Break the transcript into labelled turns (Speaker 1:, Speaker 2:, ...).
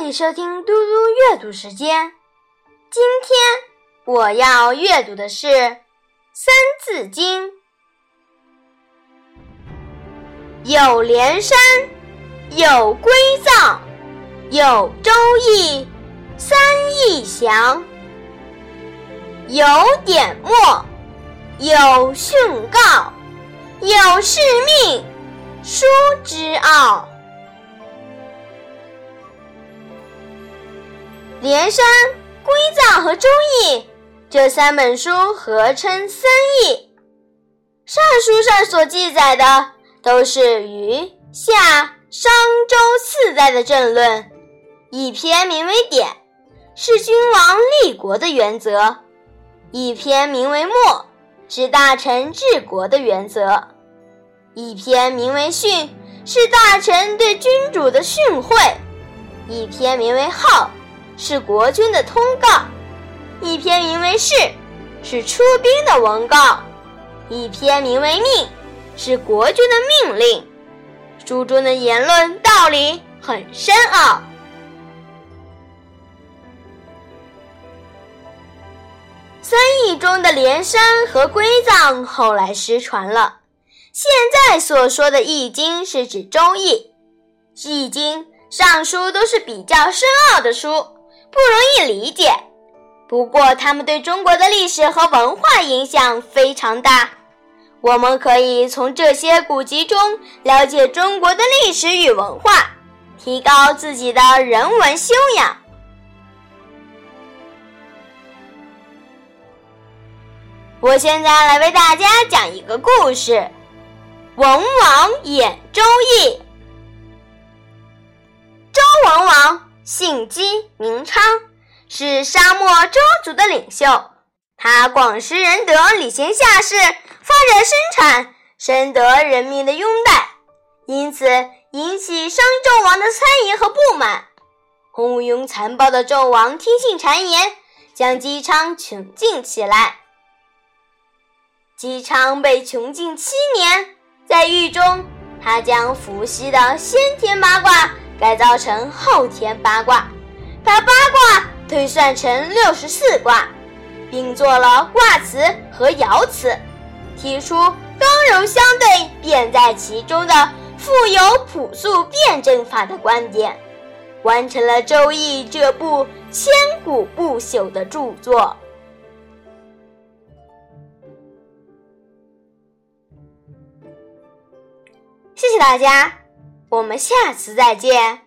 Speaker 1: 欢迎收听嘟嘟阅读时间。今天我要阅读的是《三字经》。有连山，有归藏，有周易，三易详。有典墨，有训诰，有誓命，书之奥。连山、归藏和周易这三本书合称三易。尚书上所记载的都是虞、夏、商、周四代的政论，一篇名为《典》，是君王立国的原则；一篇名为《墨》，是大臣治国的原则；一篇名为《训》，是大臣对君主的训诲；一篇名为《号》。是国君的通告，一篇名为《誓》，是出兵的文告；一篇名为《命》，是国君的命令。书中的言论道理很深奥。三易中的连山和归藏后来失传了，现在所说的《易经》是指《周易》，《易经》上书都是比较深奥的书。不容易理解，不过他们对中国的历史和文化影响非常大。我们可以从这些古籍中了解中国的历史与文化，提高自己的人文修养。我现在来为大家讲一个故事：文王演周易。姓姬，名昌，是沙漠周族的领袖。他广施仁德，礼贤下士，发展生产，深得人民的拥戴，因此引起商纣王的猜疑和不满。昏庸残暴的纣王听信谗言，将姬昌囚禁起来。姬昌被囚禁七年，在狱中，他将伏羲的先天八卦。改造成后天八卦，把八卦推算成六十四卦，并做了卦辞和爻辞，提出刚柔相对、变在其中的富有朴素辩证法的观点，完成了《周易》这部千古不朽的著作。谢谢大家。我们下次再见。